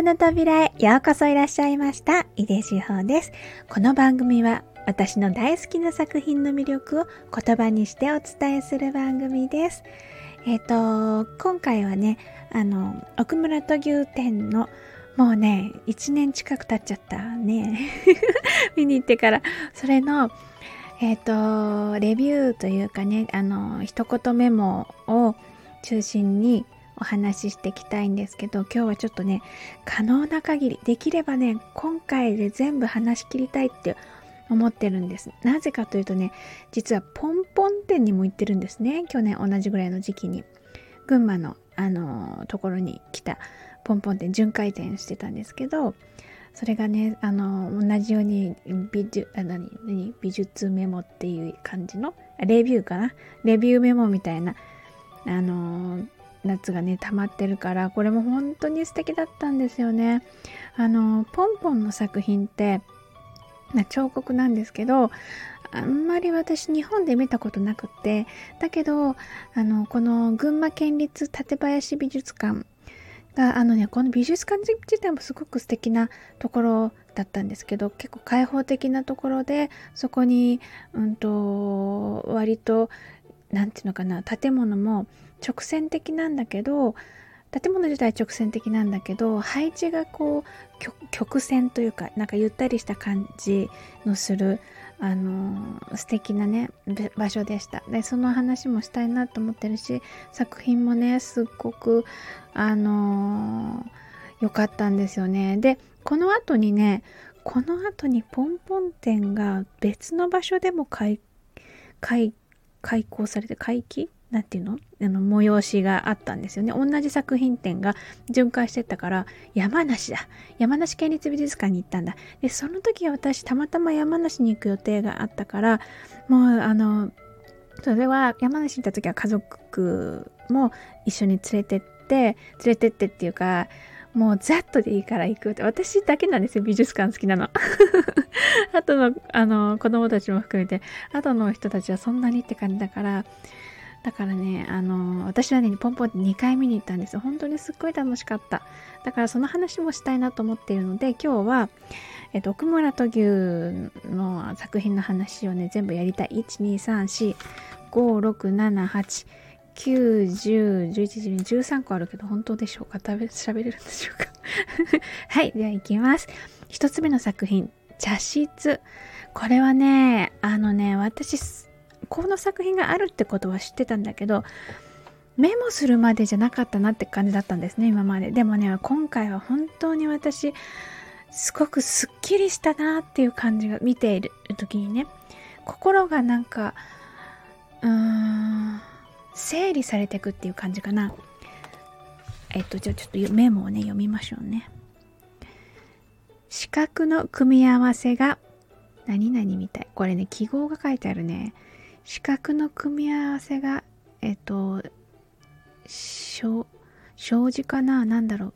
トの扉へようこそいらっしゃいました。井出志保です。この番組は私の大好きな作品の魅力を言葉にしてお伝えする番組です。えっ、ー、と、今回はね、あの、奥村と牛店のもうね、1年近く経っちゃったね。見に行ってから。それの、えっ、ー、と、レビューというかね、あの、一言メモを中心にお話ししていきたいんですけど、今日はちょっとね、可能な限り、できればね、今回で全部話し切りたいって思ってるんです。なぜかというとね、実はポンポン店にも行ってるんですね。去年同じぐらいの時期に。群馬の、あのところに来たポンポン店、巡回店してたんですけど、それがね、あの、同じように美術、あ何何美術メモっていう感じの、レビューかな？レビューメモみたいな、あの、夏がね溜まってるからこれも本当に素敵だったんですよね。あのポンポンの作品って彫刻なんですけどあんまり私日本で見たことなくってだけどあのこの群馬県立館林美術館があのねこの美術館自体もすごく素敵なところだったんですけど結構開放的なところでそこにうんと割と何て言うのかな建物も直線的なんだけど建物自体直線的なんだけど配置がこう曲線というかなんかゆったりした感じのするあの素敵なね場所でしたでその話もしたいなと思ってるし作品もねすっごくあの良かったんですよねでこの後にねこの後にポンポン店が別の場所でも開開開講されて開機なんていうの？あの催しがあったんですよね。同じ作品展が巡回してたから山梨だ。山梨県立美術館に行ったんだ。で、その時は私たまたま山梨に行く予定があったからもうあのそれは山梨に行った時は家族も一緒に連れてって連れてってっていうかもうざっとでいいから行くって。私だけなんですよ、美術館好きなの。あとの、あの、子供たちも含めて、あとの人たちはそんなにって感じだから、だからね、あの、私はね、ポンポンって2回見に行ったんですよ。本当にすっごい楽しかった。だからその話もしたいなと思っているので、今日は、えっと、奥村と牛の作品の話をね、全部やりたい。1、2、3、4、5、6、7、8、9、10、11、12、13個あるけど、本当でしょうか？食べ、喋れるんでしょうか？はい、では行きます。一つ目の作品、茶室。これはね、あのね、私、この作品があるってことは知ってたんだけど、メモするまでじゃなかったなって感じだったんですね、今まで。でもね、今回は本当に私、すごくすっきりしたなっていう感じが見ている時にね、心がなんか、うーん、整理されていくっていう感じかな。えっと、じゃあちょっとメモをね、読みましょうね。四角の組み合わせが何々みたい。これね、記号が書いてあるね。四角の組み合わせが、えっと、障子かな？なんだろう。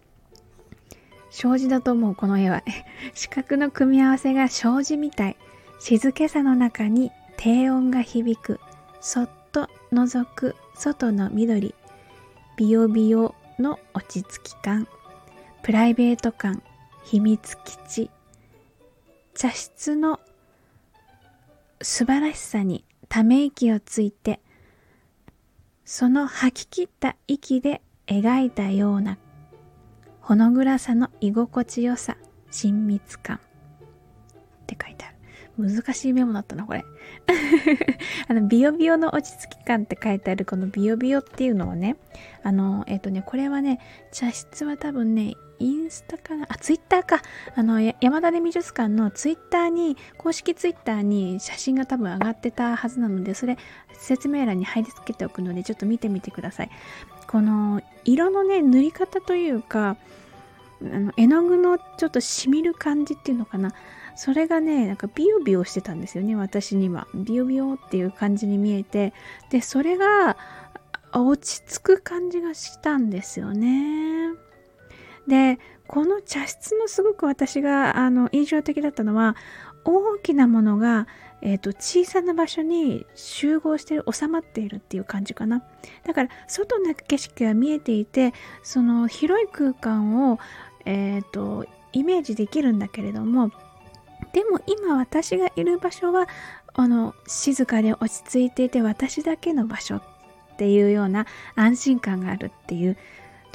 障子だと思う、この絵は。四角の組み合わせが障子みたい。静けさの中に低音が響く。そっと覗く外の緑。ビヨビヨの落ち着き感。プライベート感。秘密基地。茶室の素晴らしさにため息をついて、その吐き切った息で描いたようなほの暗さの居心地よさ、親密感って書いてある。難しいメモだったな、これ。あの、ビヨビヨの落ち着き感って書いてあるこのビヨビヨっていうのはね、あの、えっ、ー、とね、これはね、茶室は多分ね、インスタかな？あ、ツイッターか。あの、山田で美術館のツイッターに、公式ツイッターに写真が多分上がってたはずなので、それ説明欄に貼り付けておくので、ちょっと見てみてください。この、色のね、塗り方というか、あの絵の具のちょっとしみる感じっていうのかな。それがね、なんかビヨビヨしてたんですよね、私には。ビヨビヨっていう感じに見えて。で、それが落ち着く感じがしたんですよね。で、この茶室のすごく私があの印象的だったのは、大きなものが、えーと、小さな場所に集合してる収まっているっていう感じかな。だから外の景色が見えていてその広い空間をえっ、ー、と、イメージできるんだけれども、でも今私がいる場所は、あの、静かで落ち着いていて私だけの場所っていうような安心感があるっていう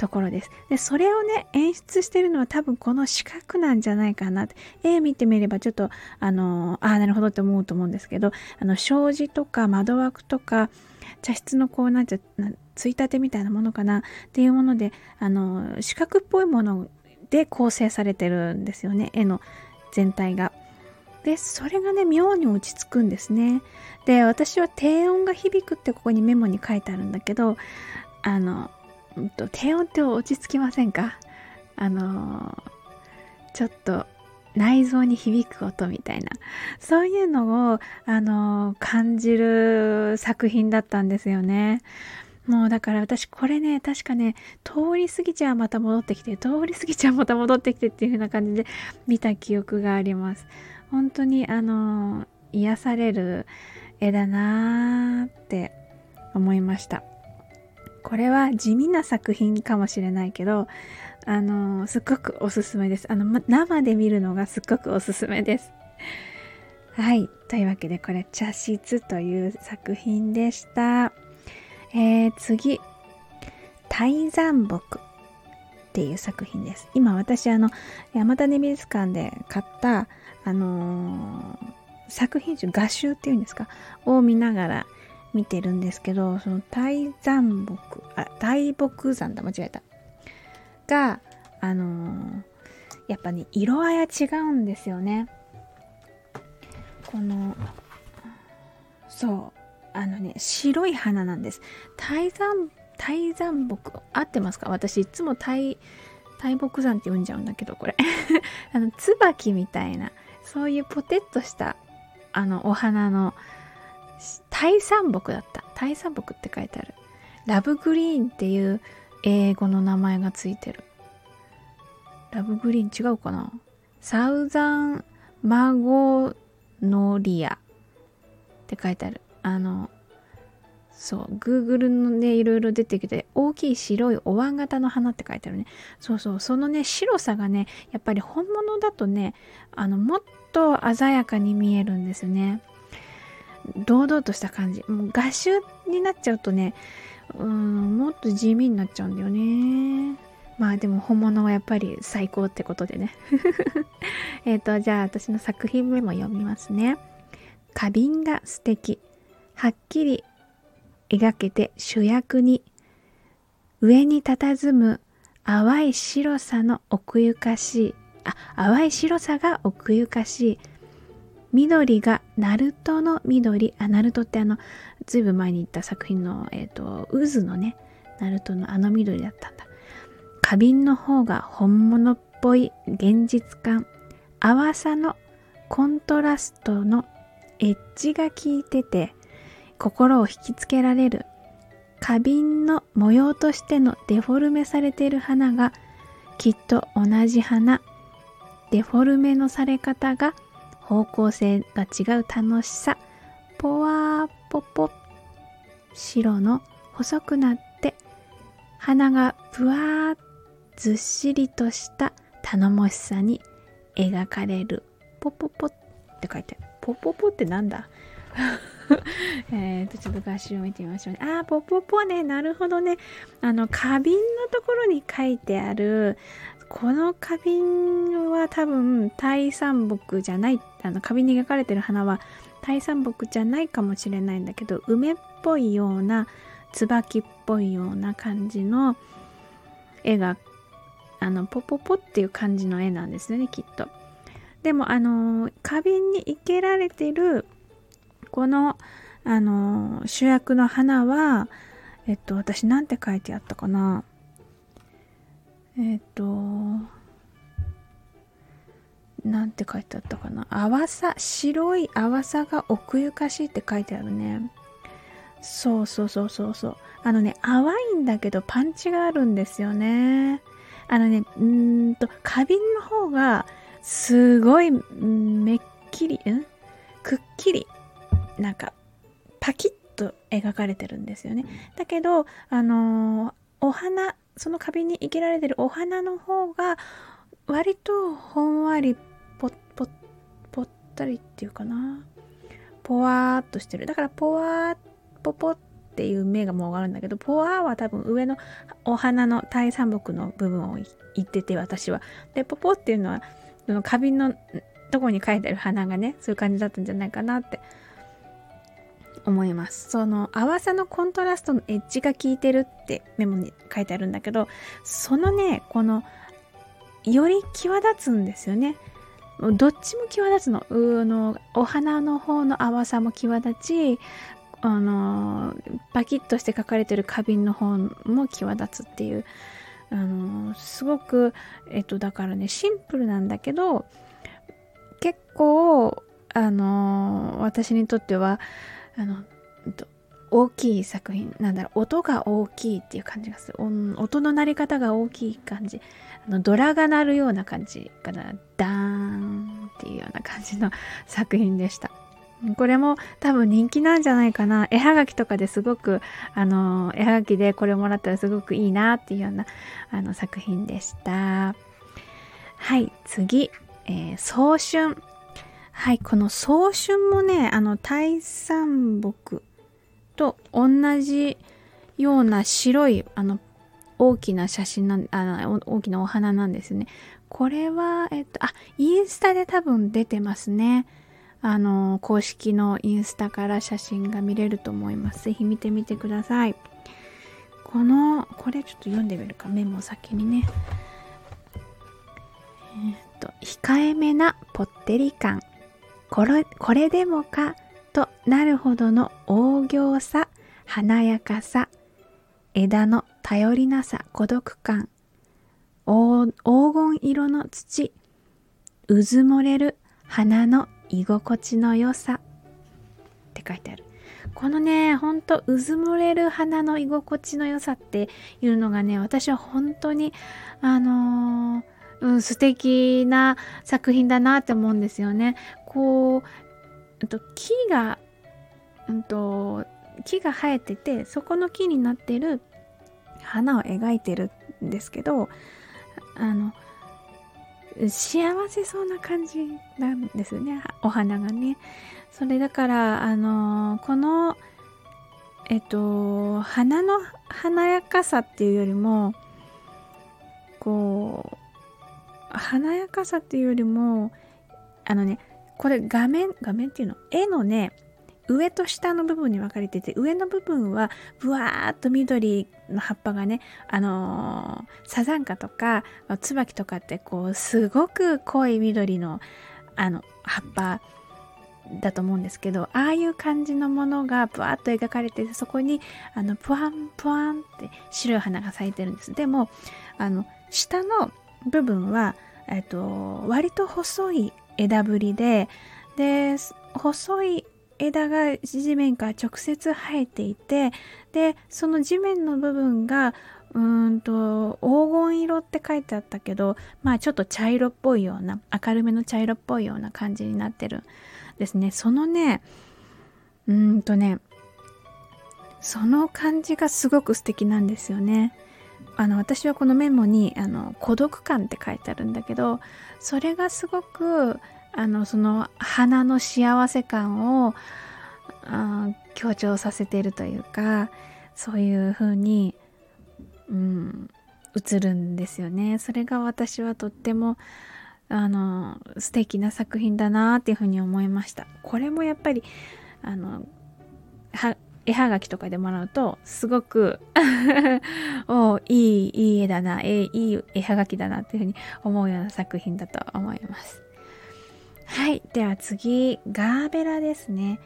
ところです。で、それをね、演出してるのは多分この四角なんじゃないかなって。絵見てみればちょっと、あの、ああ、なるほどって思うと思うんですけど、あの、障子とか窓枠とか、茶室のこう、なんて、ついたてみたいなものかなっていうもので、あの、四角っぽいもので構成されてるんですよね、絵の全体が。で、それがね、妙に落ち着くんですね。で、私は低音が響くってここにメモに書いてあるんだけど、あの、んと低音って落ち着きませんか？あのちょっと内臓に響く音みたいなそういうのをあの感じる作品だったんですよね。もうだから私これね確かね通り過ぎちゃうまた戻ってきて通り過ぎちゃうまた戻ってきてっていう風な感じで見た記憶があります。本当にあの癒される絵だなーって思いました。これは地味な作品かもしれないけど、あのすっごくおすすめです。あの、生で見るのがすっごくおすすめです。はい。というわけで、これ、茶室という作品でした。えー、次、大山木っていう作品です。今私、あの、山田美術館で買った、あのー、作品集、画集っていうんですか？を見ながら、見てるんですけど、その大山木、あ、大木山だ、間違えた。が、あのー、やっぱね、色合いは違うんですよね。この、そう、あのね、白い花なんです。大山、大山木、合ってますか？私いつも大、大木山って読んじゃうんだけど、これ。あの、椿みたいな、そういうポテッとした、あの、お花の、大山木だった。大山木って書いてある。ラブグリーンっていう英語の名前がついてる。ラブグリーン違うかな？サウザンマゴノリアって書いてある。あの、そう、Google のね、いろいろ出てきて、大きい白いお椀型の花って書いてあるね。そうそう、そのね、白さがね、やっぱり本物だとね、あの、もっと鮮やかに見えるんですね。堂々とした感じ。もう画集になっちゃうとねうんもっと地味になっちゃうんだよね。まあでも本物はやっぱり最高ってことでね。えっとじゃあ私の作品目も読みますね。花瓶が素敵。はっきり描けて主役に。上に佇む。淡い白さの奥ゆかしい。あ淡い白さが奥ゆかしい。緑がナルトの緑、あ、ナルトってあの、ずいぶん前に言った作品の、えっ、ー、と、渦のね、ナルトのあの緑だったんだ。花瓶の方が本物っぽい現実感、淡さのコントラストのエッジが効いてて、心を引きつけられる。花瓶の模様としてのデフォルメされている花が、きっと同じ花。デフォルメのされ方が方向性が違う楽しさポワーポポ白の細くなって鼻がぷわーずっしりとした頼もしさに描かれるポポポって書いてあるポポポってなんだ？えっと、ちょっと画集を見てみましょうね。あー、ポポポね。なるほどね。あの、花瓶のところに書いてある、この花瓶は多分、大山木じゃない。あの、花瓶に描かれてる花は、大山木じゃないかもしれないんだけど、梅っぽいような、椿っぽいような感じの絵が、あの、ポポポっていう感じの絵なんですね、きっと。でも、あの、花瓶に生けられてるこの、あの、主役の花は、えっと、私なんて書いてあったかな。えっと、なんて書いてあったかな。淡さ、白い淡さが奥ゆかしいって書いてあるね。そうそうそうそうそう。あのね、淡いんだけどパンチがあるんですよね。あのね、うんと、花瓶の方が、すごい、めっきり、ん？くっきりなんかパキッと描かれてるんですよね。だけど、あのー、お花その花瓶に生けられてるお花の方が割とほんわりぽっぽっぽったりっていうかな。ぽわーっとしてる。だからぽわーぽぽっていう目がもうあるんだけどぽわーは多分上のお花の大三木の部分を言ってて私は。でぽぽっていうのはその花瓶のとこに書いてある花がねそういう感じだったんじゃないかなって思います。その淡さのコントラストのエッジが効いてるってメモに書いてあるんだけどそのねこのより際立つんですよね。どっちも際立つの。うのお花の方の淡さも際立ちあのパキッとして書かれてる花瓶の方も際立つっていう。あのすごくえっとだからねシンプルなんだけど結構あの私にとってはあの大きい作品なんだろう音が大きいっていう感じがする。音の鳴り方が大きい感じ。あのドラが鳴るような感じかな。ダーンっていうような感じの作品でした。これも多分人気なんじゃないかな。絵はがきとかですごくあの絵はがきでこれをもらったらすごくいいなっていうようなあの作品でした。はい次、えー、早春。はい、この早春もね、あの、大山木と同じような白い、あの、大きな写真なん、あの、大きなお花なんですね。これは、えっと、あ、インスタで多分出てますね。あの、公式のインスタから写真が見れると思います。ぜひ見てみてください。この、これちょっと読んでみるか。メモ先にね。えっと、控えめなぽってり感。これこれでもかとなるほどの大行さ華やかさ枝の頼りなさ孤独感黄金色の土うずもれる花の居心地の良さって書いてあるこのねほんとうずもれる花の居心地の良さっていうのがね私は本当にあのーうん、素敵な作品だなって思うんですよね。こう、うんと、木が、うんと、木が生えててそこの木になってる花を描いてるんですけどあの幸せそうな感じなんですねお花がね。それだからあのこのえっと花の華やかさっていうよりもこう華やかさっていうよりもあのねこれ画面、画面っていうの絵のね、上と下の部分に分かれてて、上の部分はぶわーっと緑の葉っぱがね、あのー、サザンカとか椿とかってこう、すごく濃い緑のあの葉っぱだと思うんですけど、ああいう感じのものがぶわーっと描かれてて、そこにあの、ぷわんぷわんって白い花が咲いてるんです。でも、あの、下の部分は、えっと、割と細い枝ぶりでで細い枝が地面から直接生えていてでその地面の部分がうんと黄金色って書いてあったけどまあちょっと茶色っぽいような明るめの茶色っぽいような感じになってるですね。そのねうんとねその感じがすごく素敵なんですよね。あの私はこのメモにあの孤独感って書いてあるんだけどそれがすごくあのその花の幸せ感を強調させているというかそういう風に、うん、映るんですよね。それが私はとってもあの素敵な作品だなっていうふうに思いました。これもやっぱりあの絵はがきとかでもらうとすごく おいいいい絵だなえいい絵はがきだなっていうふうに思うような作品だと思います。はいでは次ガーベラですね。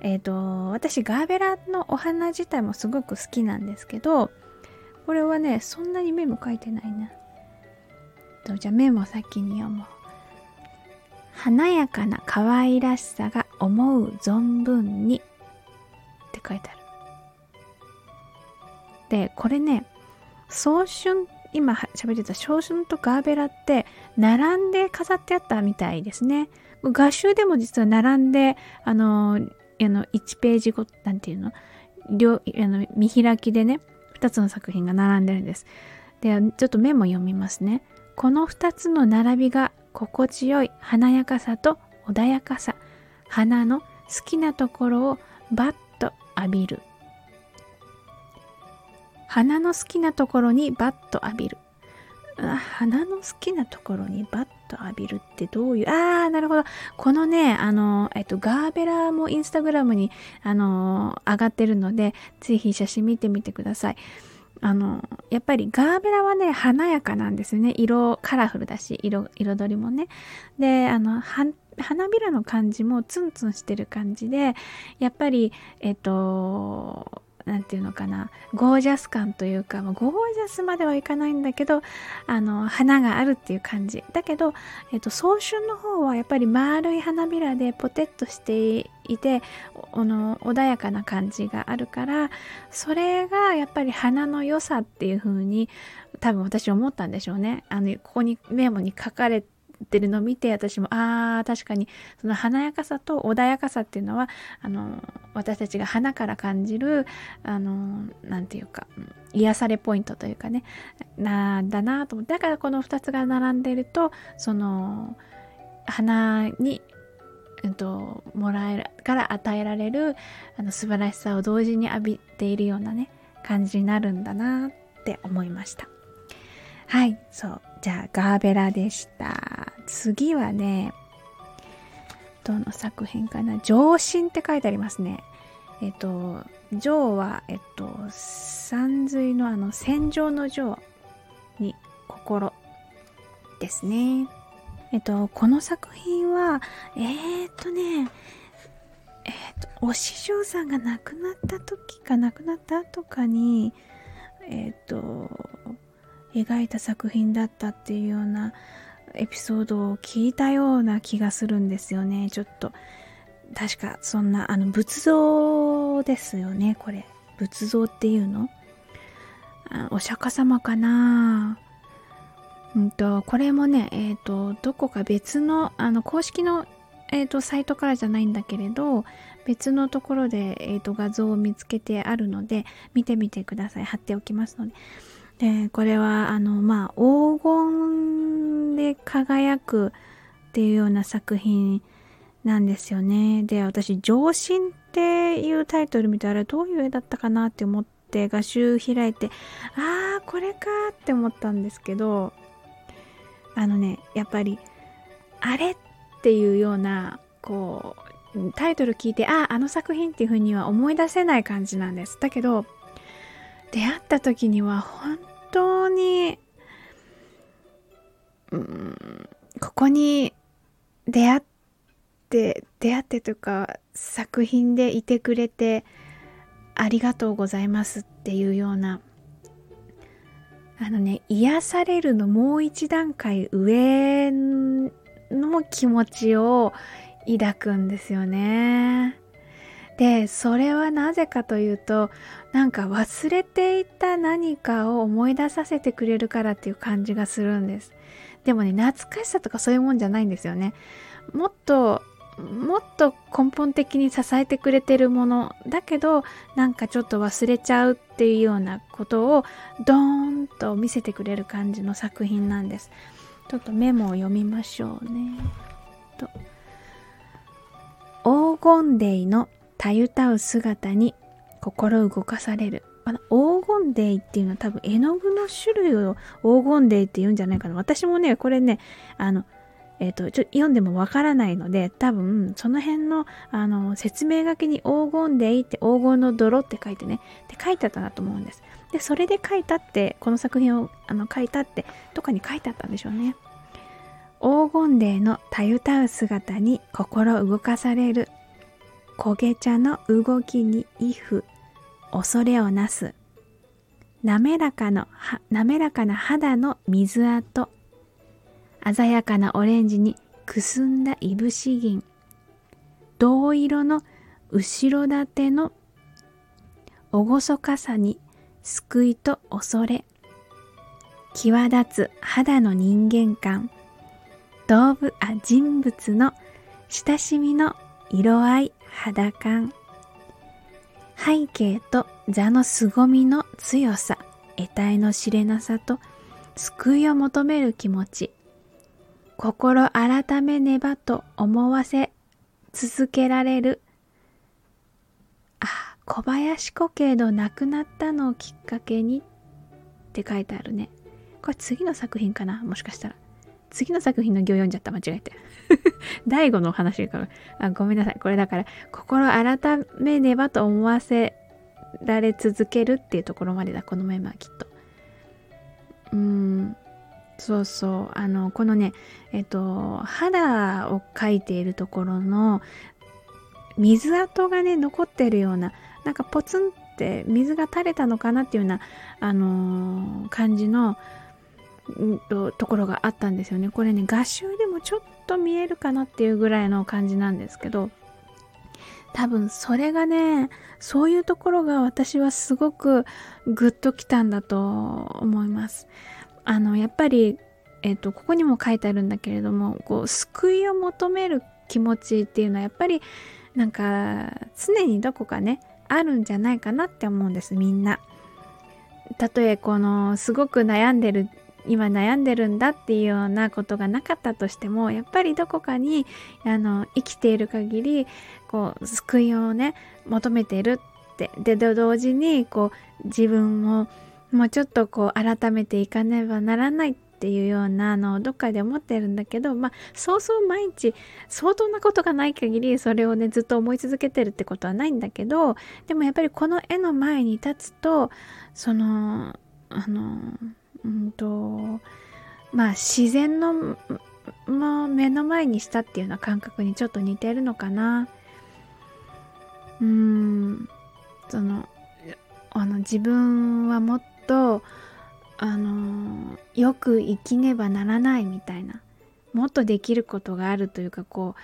えっ、ー、と私ガーベラのお花自体もすごく好きなんですけどこれはねそんなにメモ書いてないな。じゃあメモ先に読もう。華やかな可愛らしさが思う存分にって書いてある。で、これね、早春、今喋ってた早春とガーベラって並んで飾ってあったみたいですね。画集でも実は並んで、あの、あの1ページご、なんていうの？両あの見開きでね、2つの作品が並んでるんです。で、ちょっとメモ読みますね。この2つの並びが心地よい華やかさと穏やかさ花の好きなところをバッ浴びる花の好きなところにバッと浴びる花の好きなところにバッと浴びるってどういう、ああ、なるほど。このね、あの、えっと、ガーベラもインスタグラムに、あの、上がってるので、ぜひ写真見てみてください。あの、やっぱりガーベラはね、華やかなんですよね。色、カラフルだし、色、彩りもね。で、あの、反花びらの感じもツンツンしてる感じで、やっぱり、えっと、何て言うのかなゴージャス感というか、まあ、ゴージャスまではいかないんだけどあの花があるっていう感じ。だけど、えっと、早春の方はやっぱり丸い花びらでポテッとしていてあの穏やかな感じがあるからそれがやっぱり花の良さっていう風に多分私思ったんでしょうね。あのここにメモに書かれてってるのを見て私もああ確かにその華やかさと穏やかさっていうのはあの私たちが花から感じるあのなんていうか癒されポイントというかねなんだなと思ってだからこの2つが並んでいるとその花にうんと、もらえるから与えられるあの素晴らしさを同時に浴びているようなね感じになるんだなって思いました。はいそう。じゃあガーベラでした。次はねどの作品かな？上心って書いてありますね。えっと上はえっと山水のあの戦場の上に心ですね。えっとこの作品はえー、っとねえっとお師匠さんが亡くなった時か亡くなった後かにえっと描いた作品だったっていうようなエピソードを聞いたような気がするんですよね。ちょっと。確かそんなあの仏像ですよねこれ。仏像っていうの？お釈迦様かな？うんとこれもねえっ、ー、とどこか別のあの公式のえーと、サイトからじゃないんだけれど別のところで、えーと画像を見つけてあるので見てみてください。貼っておきますので。でこれはあのまあ黄金で輝くっていうような作品なんですよね。で私「上心」っていうタイトル見てあれどういう絵だったかなって思って画集開いてああこれかって思ったんですけどあのねやっぱりあれっていうようなこうタイトル聞いてあああの作品っていう風には思い出せない感じなんです。だけど出会った時には本当に、うん、ここに出会って、出会ってというか作品でいてくれてありがとうございますっていうようなあのね癒されるのもう一段階上の気持ちを抱くんですよね。でそれはなぜかというとなんか忘れていた何かを思い出させてくれるからっていう感じがするんです。でもね懐かしさとかそういうもんじゃないんですよね。もっともっと根本的に支えてくれてるものだけどなんかちょっと忘れちゃうっていうようなことをドーンと見せてくれる感じの作品なんです。ちょっとメモを読みましょうね。と黄金デイのたゆたう姿に心動かされる。あの黄金デイっていうのは多分絵の具の種類を黄金デイって言うんじゃないかな。私もね、これね、あの、えっ、ー、と、ちょ読んでもわからないので、多分、その辺の、あの、説明書きに黄金デイって黄金の泥って書いてね、って書いてあったなと思うんです。で、それで書いたって、この作品をあの書いたって、どっかに書いてあったんでしょうね。黄金デイのたゆたう姿に心動かされる焦げ茶の動きに威風恐れをなす。滑らかの滑らかな肌の水跡。鮮やかなオレンジにくすんだいぶし銀。銅色の後ろ盾の厳かさに救いと恐れ。際立つ肌の人間観動物あ人物の親しみの色合い。肌感背景と座の凄みの強さ得体の知れなさと救いを求める気持ち。心改めねばと思わせ続けられる。あ小林古慶の亡くなったのをきっかけにって書いてあるね。これ次の作品かな？もしかしたら。次の作品の行読んじゃった。間違えて。第5の話からあごめんなさい。これだから心改めねばと思わせられ続けるっていうところまでだ。このメンバーきっと。うーん。そうそう。あのこのねえっと肌を描いているところの水跡がね残ってるようななんかポツンって水が垂れたのかなっていうようなあのー、感じのとところがあったんですよねこれね画集でもちょっと見えるかなっていうぐらいの感じなんですけど多分それがねそういうところが私はすごくグッときたんだと思いますあのやっぱりえっ、とここにも書いてあるんだけれどもこう救いを求める気持ちっていうのはやっぱりなんか常にどこかねあるんじゃないかなって思うんですみんな。たとえこのすごく悩んでる今悩んでるんだっていうようなことがなかったとしてもやっぱりどこかにあの生きている限りこう救いをね求めてるってで同時にこう自分をもうちょっとこう改めていかねばならないっていうようなのをどっかで思ってるんだけどまあそうそう毎日相当なことがない限りそれをねずっと思い続けてるってことはないんだけどでもやっぱりこの絵の前に立つとそのあのうんとまあ自然の目の前にしたっていうような感覚にちょっと似てるのかな。うーんそのあの自分はもっとあのよく生きねばならないみたいなもっとできることがあるというかこう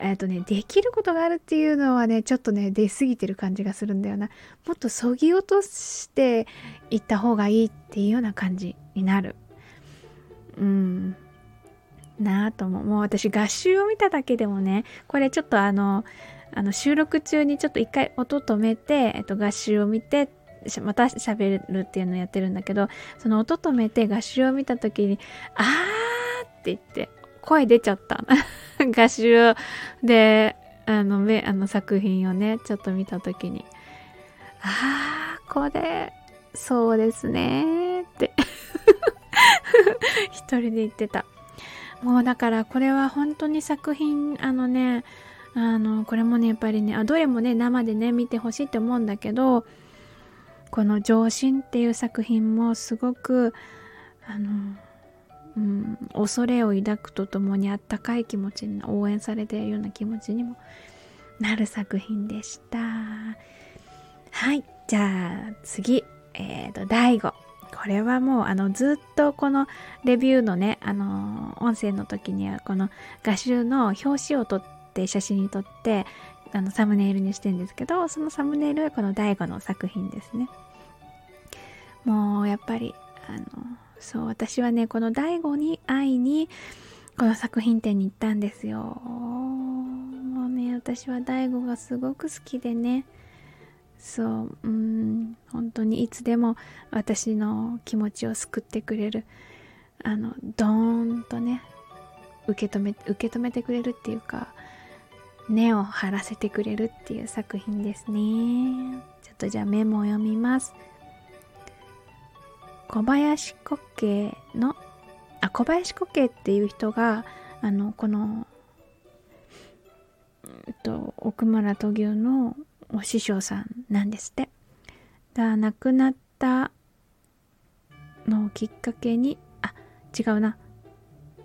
えっ、ー、とねできることがあるっていうのはねちょっとね出過ぎてる感じがするんだよな。もっとそぎ落としていった方がいいっていうような感じになる。うん。なあと思う。もう私合集を見ただけでもねこれちょっとあのあの収録中にちょっと一回音止めて、えっと、合集を見てまた喋るっていうのをやってるんだけどその音止めて合集を見た時に「あー」って言って声出ちゃった。合集であの目あの作品をねちょっと見た時に「あーこれそうですね」って。一人で言ってた。もうだからこれは本当に作品あのねあのこれもねやっぱりねあどれもね生でね見てほしいって思うんだけどこの「上心」っていう作品もすごくあの、うん、恐れを抱くとともにあったかい気持ちに応援されているような気持ちにもなる作品でした。はい。じゃあ次。えっ、ー、と第5これはもうあのずっとこのレビューのねあの音声の時にはこの画集の表紙を撮って写真に撮ってあのサムネイルにしてんですけどそのサムネイルはこの DAIGO の作品ですね。もうやっぱりあのそう私はねこの DAIGO に会いにこの作品展に行ったんですよ。もうね私は DAIGO がすごく好きでね。そううん本当にいつでも私の気持ちを救ってくれるあのドーンとね受け止め受け止めてくれるっていうか根を張らせてくれるっていう作品ですね。ちょっとじゃあメモを読みます。小林古慶のあ小林古慶っていう人があのこの、えっと、奥村闘牛のお師匠さんなんですって。だ亡くなったのをきっかけにあ違うな。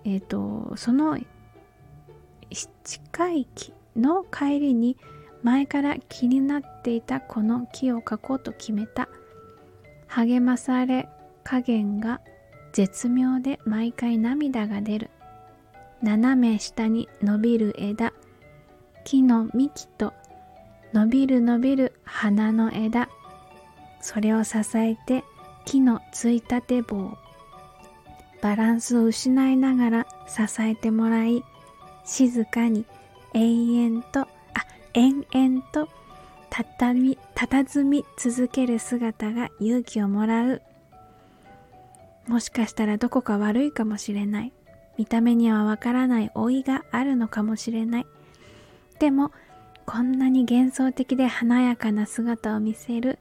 えっ、とその七回忌の帰りに前から気になっていたこの木を描こうと決めた。励まされ加減が絶妙で毎回涙が出る。斜め下に伸びる枝。木の幹と伸びる伸びる花の枝。それを支えて木のついたて棒。バランスを失いながら支えてもらい静かに延々とあ延々とたみ佇み続ける姿が勇気をもらう。もしかしたらどこか悪いかもしれない。見た目にはわからない老いがあるのかもしれない。でもこんなに幻想的で華やかな姿を見せる。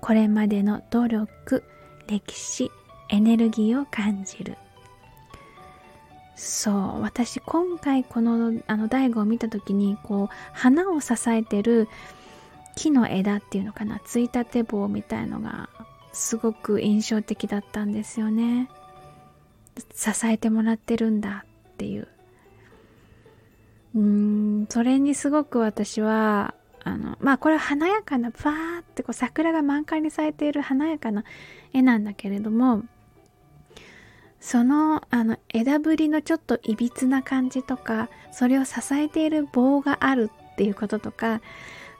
これまでの努力歴史エネルギーを感じる。そう私今回このあの大悟を見た時にこう花を支えてる木の枝っていうのかな。ついたて棒みたいのがすごく印象的だったんですよね。支えてもらってるんだっていう。うんそれにすごく私はあのまあこれは華やかなバーってこう桜が満開に咲いている華やかな絵なんだけれどもそのあの枝ぶりのちょっといびつな感じとかそれを支えている棒があるっていうこととか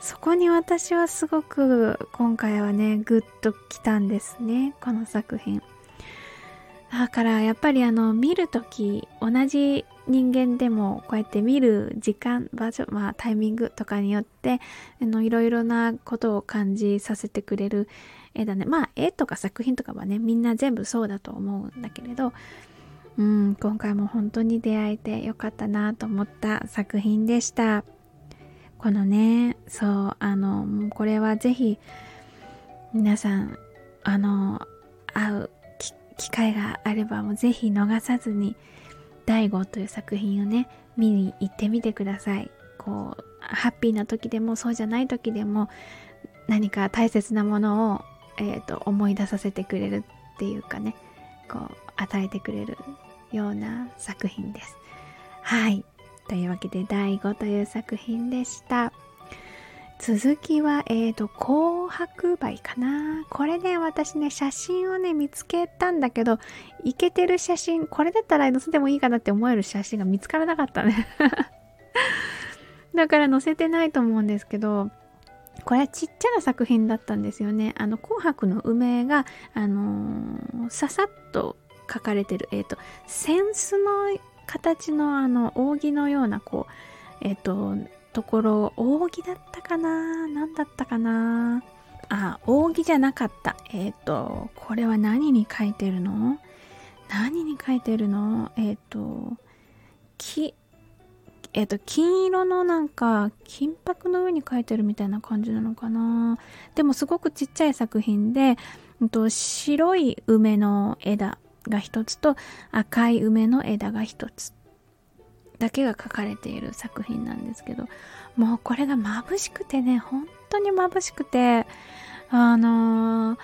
そこに私はすごく今回はねグッときたんですねこの作品。だからやっぱりあの見るとき同じ人間でもこうやって見る時間場所まあタイミングとかによってあのいろいろなことを感じさせてくれる絵だね。まあ絵とか作品とかはねみんな全部そうだと思うんだけれどうん今回も本当に出会えてよかったなと思った作品でした。このねそうあのこれはぜひ皆さんあの会う機会があればもうぜひ逃さずに「大悟」という作品をね見に行ってみてくださいこうハッピーな時でもそうじゃない時でも何か大切なものをえーと、思い出させてくれるっていうかねこう与えてくれるような作品です。はいというわけで第5という作品でした。続きは、えっ、ー、と、紅白梅かな。これね、私ね、写真をね、見つけたんだけど、イケてる写真、これだったら載せてもいいかなって思える写真が見つからなかったね。だから載せてないと思うんですけど、これちっちゃな作品だったんですよね。あの、紅白の梅が、あのー、ささっと書かれてる、えっ、ー、と、扇子の形のあの、扇のような、こう、えっ、と、ところ、扇だったかな？何だったかな？あ、扇じゃなかった。えっ、と、これは何に書いてるの？何に書いてるの？えっ、と、木、えっ、と、金色のなんか、金箔の上に描いてるみたいな感じなのかな？でもすごくちっちゃい作品で、うん、と白い梅の枝。が一つと赤い梅の枝が一つ。だけが描かれている作品なんですけど、もうこれが眩しくてね、本当に眩しくて、あのー、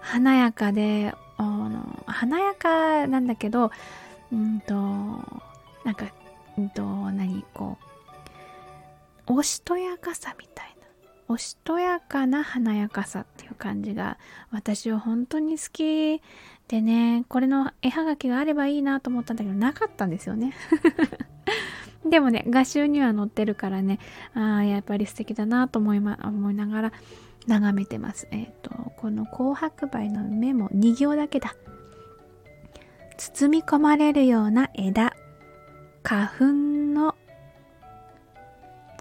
華やかで、あの華やかなんだけど、うんと、なんかうんと何こうおしとやかさみたいな。おしとやかな華やかさっていう感じが私は本当に好き。でねこれの絵はがきがあればいいなと思ったんだけどなかったんですよね。でもね画集には載ってるからねああやっぱり素敵だなと思い,、ま、思いながら眺めてます。えっ、ー、とこの紅白梅の目も2行だけだ。包み込まれるような枝。花粉の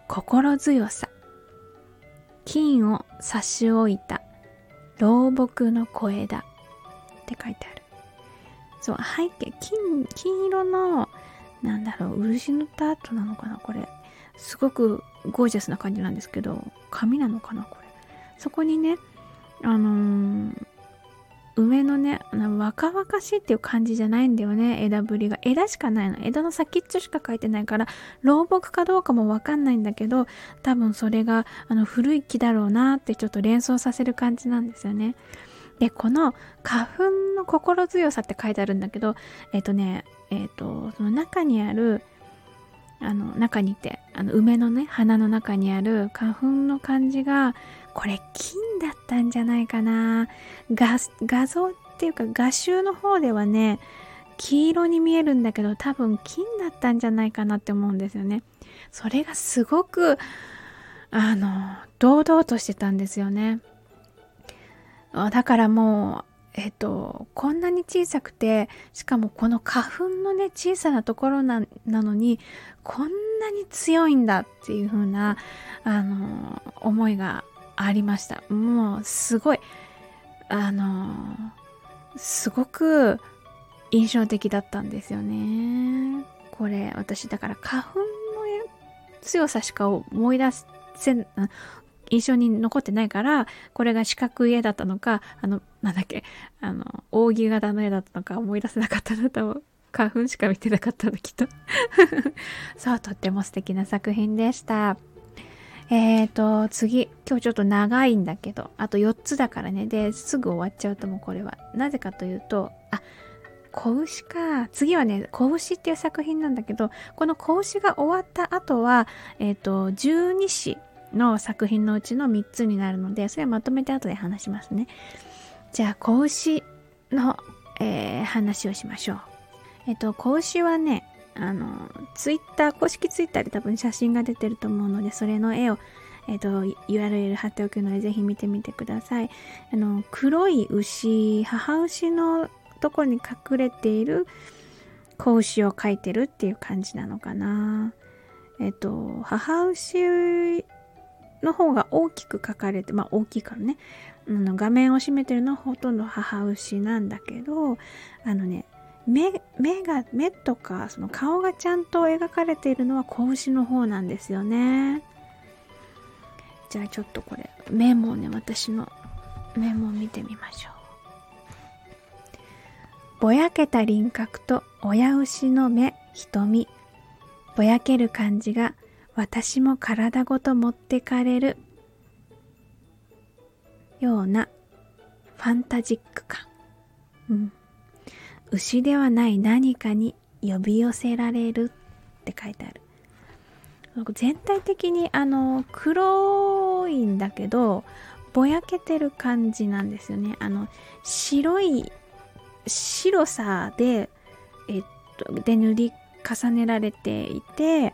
心強さ。金を差し置いた老木の小枝。って書いてあるそう背景金金色のなんだろう漆塗った後なのかなこれすごくゴージャスな感じなんですけど紙なのかなこれそこにねあのー、梅のね、若々しいっていう感じじゃないんだよね、枝ぶりが。枝しかないの。枝の先っちょしか書いてないから、老木かどうかもわかんないんだけど、多分それがあの古い木だろうなってちょっと連想させる感じなんですよね。で、この花粉の心強さって書いてあるんだけど、えっ、ー、とね、えっ、ー、と、その中にある、あの、中にいて、あの、梅のね、花の中にある花粉の感じが、これ金だったんじゃないかな。画画像っていうか画集の方ではね黄色に見えるんだけど多分金だったんじゃないかなって思うんですよね。それがすごくあの堂々としてたんですよね。だからもうえっと、こんなに小さくてしかもこの花粉のね小さなところなのにこんなに強いんだっていう風なあの思いがありましたもうすごいあのすごく印象的だったんですよね。これ私だから花粉の強さしか思い出せ印象に残ってないからこれが四角い絵だったのかあのなんだっけあの扇形の絵だったのか思い出せなかったなと花粉しか見てなかったのきっと。そうとっても素敵な作品でした。えーと次。今日ちょっと長いんだけどあと4つだからね。ですぐ終わっちゃうともうこれは。なぜかというとあ子牛か。次はね、子牛っていう作品なんだけど、この子牛が終わった後は、えっ、ー、と、十二支の作品のうちの3つになるので、それはまとめて後で話しますね。じゃあ、子牛の、えー、話をしましょう。えっ、と、子牛はね、あの、ツイッター、公式ツイッターで多分写真が出てると思うので、それの絵を、えっ、と、URL 貼っておくので、ぜひ見てみてください。あの、黒い牛、母牛のとこに隠れている子牛を描いてるっていう感じなのかな。えっと、母牛の方が大きく描かれて、まあ大きいからね、うん、画面を占めてるのはほとんど母牛なんだけど、あのね、目目が目とかその顔がちゃんと描かれているのは子牛の方なんですよね。じゃあちょっとこれ目もね私の目も見てみましょう。ぼやけた輪郭と親牛の目、瞳。ぼやける感じが私も体ごと持ってかれるようなファンタジック感。うん。牛ではない何かに呼び寄せられるって書いてある。全体的にあの黒いんだけどぼやけてる感じなんですよね。あの白い白さで、えっと、で塗り重ねられていて、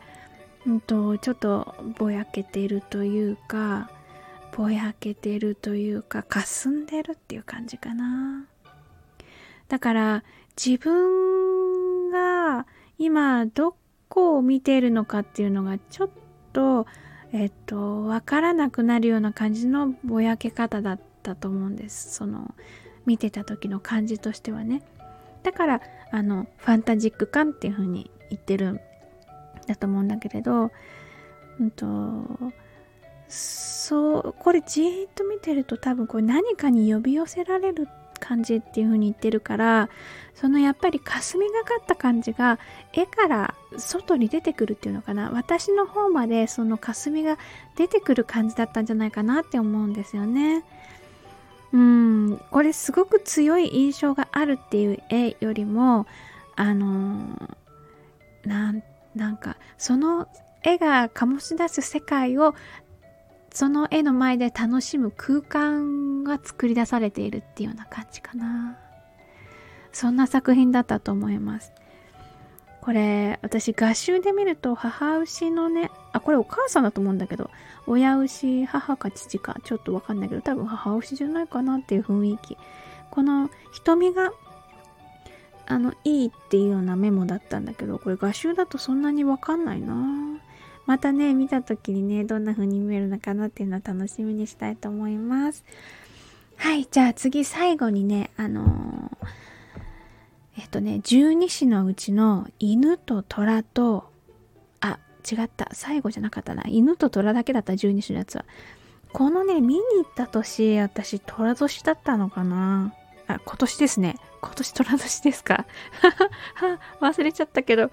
うんと、ちょっとぼやけてるというか、ぼやけてるというか、霞んでるっていう感じかな。だから、自分が今どこを見ているのかっていうのがちょっと、えっと、わからなくなるような感じのぼやけ方だったと思うんです。その、見てた時の感じとしてはねだからあのファンタジック感っていう風に言ってるだと思うんだけれど、うんと、そうこれじーっと見てると多分これ何かに呼び寄せられる感じっていう風に言ってるからそのやっぱり霞がかった感じが絵から外に出てくるっていうのかな。私の方までその霞が出てくる感じだったんじゃないかなって思うんですよね。うん、これすごく強い印象があるっていう絵よりも、あのー、なん、なんか、その絵が醸し出す世界を、その絵の前で楽しむ空間が作り出されているっていうような感じかな。そんな作品だったと思います。これ、私、画集で見ると、母牛のね、あ、これお母さんだと思うんだけど、親牛、母か父か、ちょっとわかんないけど、多分母牛じゃないかなっていう雰囲気。この瞳が、あの、いいっていうようなメモだったんだけど、これ画集だとそんなにわかんないなまたね、見た時にね、どんな風に見えるのかなっていうのを楽しみにしたいと思います。はい、じゃあ次最後にね、あのーえっとね、十二支のうちの犬と虎と、あ、違った。最後じゃなかったな。犬と虎だけだった、十二支のやつは。このね、見に行った年、私、虎年だったのかなあ、今年ですね。今年虎年ですか？忘れちゃったけど、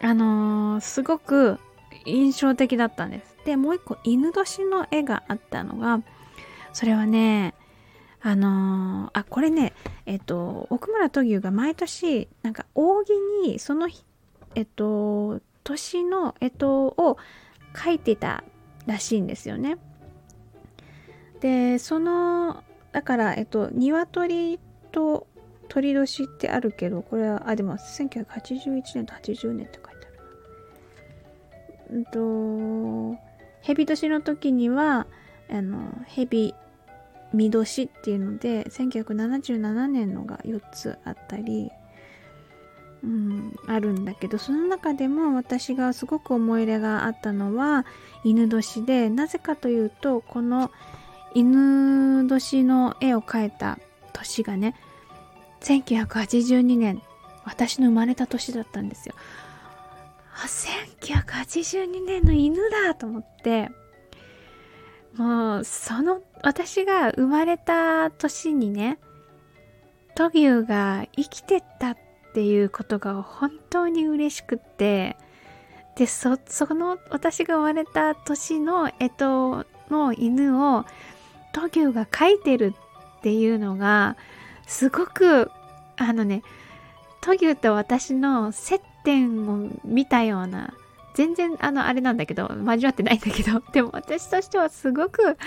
あのー、すごく印象的だったんです。で、もう一個、犬年の絵があったのが、それはね、あのー、あ、これね、えっと、奥村闘牛が毎年、なんか、扇に、その日、えっと、年の干支を書いてたらしいんですよね。で、その、だから、えっと、鶏と鳥年ってあるけど、これは、あ、でも、1981年と80年って書いてある。うんと、蛇年の時には、あの、蛇見年っていうので1977年のが4つあったり、うん、あるんだけどその中でも私がすごく思い入れがあったのは犬年でなぜかというとこの犬年の絵を描いた年がね1982年私の生まれた年だったんですよ。あ1982年の犬だと思ってもうその私が生まれた年にねトギュが生きてたっていうことが本当に嬉しくってでその私が生まれた年の干支の犬をトギューが描いてるっていうのがすごくあのねトギューと私の接点を見たような全然あのあれなんだけど交わってないんだけど でも私としてはすごく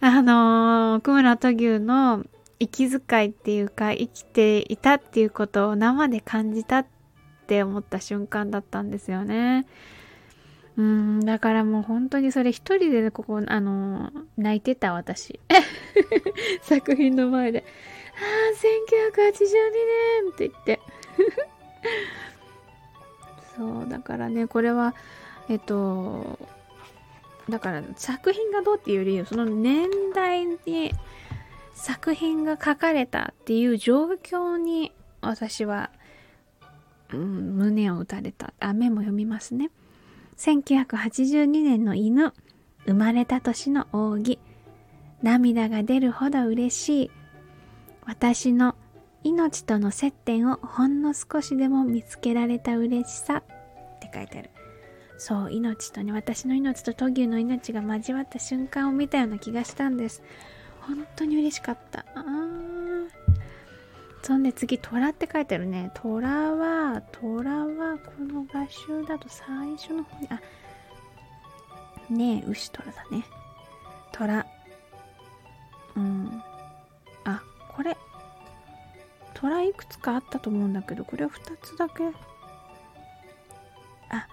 あの奥村トギューの息遣いっていうか生きていたっていうことを生で感じたって思った瞬間だったんですよね。うんだからもう本当にそれ一人でここあの泣いてた私 作品の前で「ああ1982年」って言って そうだからねこれはえっとだから作品がどうっていうよりその年代に作品が書かれたっていう状況に私は、うん、胸を打たれた。あ、目も読みますね。1982年の犬、生まれた年の扇、涙が出るほど嬉しい。私の命との接点をほんの少しでも見つけられた嬉しさって書いてある。そう、命とね、私の命とトギの命が交わった瞬間を見たような気がしたんです。本当に嬉しかった。あそんで次、虎って書いてるね。虎は、虎はこの画集だと最初の方に、あ、ねえ、牛虎だね。虎。うん。あ、これ。虎いくつかあったと思うんだけど、これは2つだけ。あ、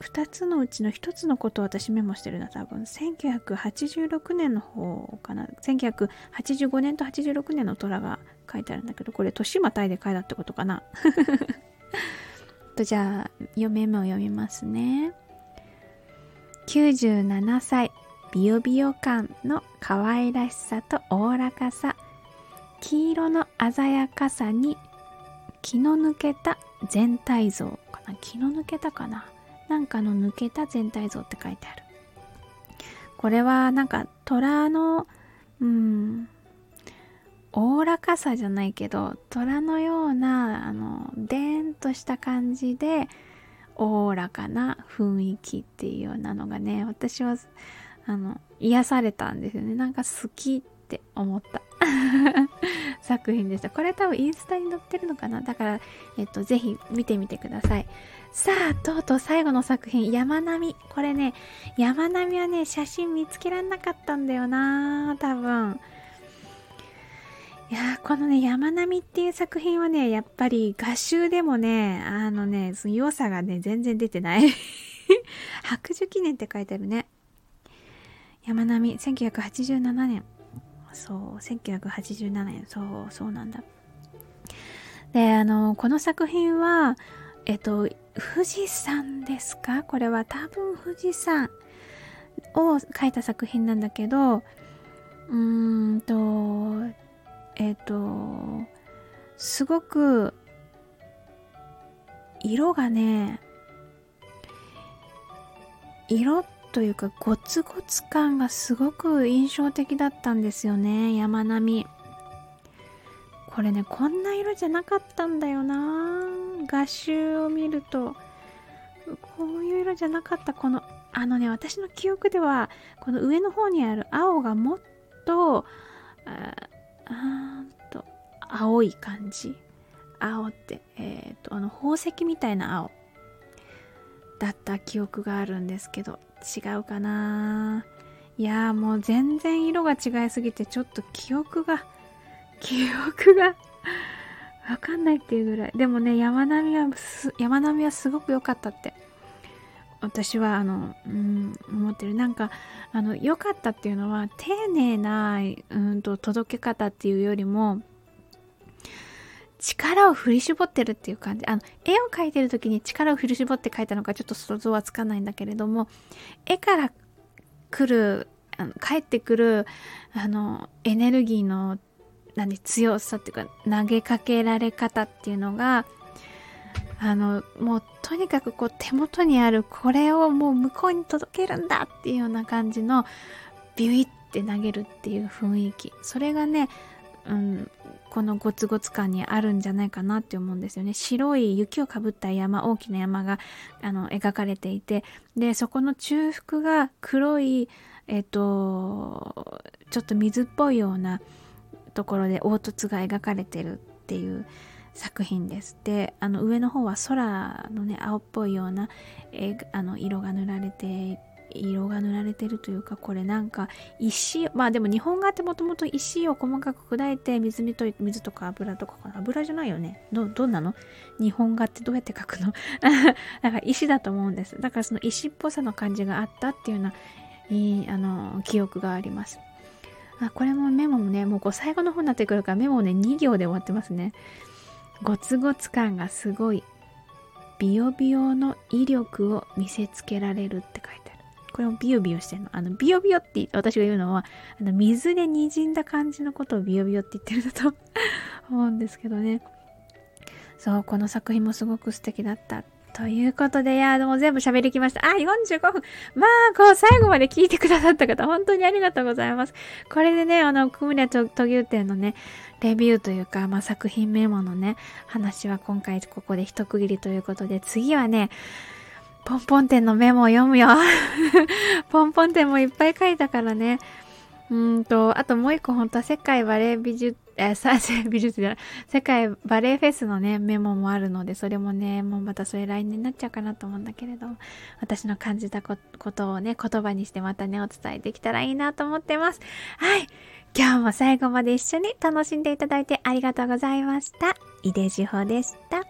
2つのうちの1つのことを私メモしてるな多分1986年の方かな1985年と86年の虎が書いてあるんだけどこれ年またいで書いたってことかな？とじゃあ読めも読みますね。97歳ビヨビヨ感の可愛らしさとおおらかさ。黄色の鮮やかさに気の抜けた全体像かな？気の抜けたかな？なんかの抜けた全体像って書いてある。これはなんか虎の、うん、おおらかさじゃないけど、虎のような、あの、でーんとした感じで、おおらかな雰囲気っていうようなのがね、私は、あの、癒されたんですよね。なんか好きって思った。作品でした。これ多分インスタに載ってるのかな？だから、えっと、ぜひ見てみてください。さあ、とうとう最後の作品、山並み。これね、山並みはね、写真見つけられなかったんだよな多分。いやこのね、山並みっていう作品はね、やっぱり画集でもね、あのね、その良さがね、全然出てない。白寿記念って書いてあるね。山並み、1987年。そう、1987年。そう、そうなんだ。で、あの、この作品は、えっと、富士山ですか？これは多分富士山を描いた作品なんだけど、うーんと、えっと、すごく、色がね、色というかゴツゴツ感がすごく印象的だったんですよね山並み。これねこんな色じゃなかったんだよな。画集を見るとこういう色じゃなかった。このあのね私の記憶ではこの上の方にある青がもっとあーと青い感じ。青ってえっ、とあの宝石みたいな青だった記憶があるんですけど違うかな。いやもう全然色が違いすぎてちょっと記憶が記憶がわかんないっていうぐらい。でもね山並みは山並みはすごく良かったって私はあの、うん、思ってるなんかあの良かったっていうのは丁寧な、うんと届け方っていうよりも力を振り絞ってるっていう感じ。あの、絵を描いてる時に力を振り絞って描いたのかちょっと想像はつかないんだけれども、絵から来る、あの帰ってくる、あの、エネルギーの何強さっていうか投げかけられ方っていうのがあのもうとにかくこう手元にあるこれをもう向こうに届けるんだっていうような感じのビュイって投げるっていう雰囲気。それがね、うん、このゴツゴツ感にあるんじゃないかなって思うんですよね。白い雪をかぶった山大きな山があの描かれていて。でそこの中腹が黒いえっ、とちょっと水っぽいようなところで凹凸が描かれてるっていう作品です。で、あの上の方は空のね、青っぽいような、えあの色が塗られて、色が塗られてるというか、これなんか石、まあでも日本画ってもともと石を細かく砕いて水にと水とか油とか油じゃないよね？ど、どんなの？日本画ってどうやって描くの？だから石だと思うんです。だからその石っぽさの感じがあったっていうようないいあの記憶があります。あこれもメモもね、もうこう最後の方になってくるからメモをね、2行で終わってますね。ゴツゴツ感がすごい。ビヨビヨの威力を見せつけられるって書いてある。これもビヨビヨしてるの。あの、ビヨビヨって私が言うのは、あの水で滲んだ感じのことをビヨビヨって言ってるんだと思うんですけどね。そう、この作品もすごく素敵だったということで、いや、もう全部喋りきました。あ、45分。まあ、こう、最後まで聞いてくださった方、本当にありがとうございます。これでね、あの、クムネとトギュー店のね、レビューというか、まあ、作品メモのね、話は今回ここで一区切りということで、次はね、ポンポン店のメモを読むよ。ポンポン店もいっぱい書いたからね。うんと、あともう一個本当は世界バレエ美術、え、さ、美術じゃない、世界バレエフェスのね、メモもあるので、それもね、もうまたそれ来年になっちゃうかなと思うんだけれども、私の感じたことをね、言葉にしてまたね、お伝えできたらいいなと思ってます。はい。今日も最後まで一緒に楽しんでいただいてありがとうございました。井出志保でした。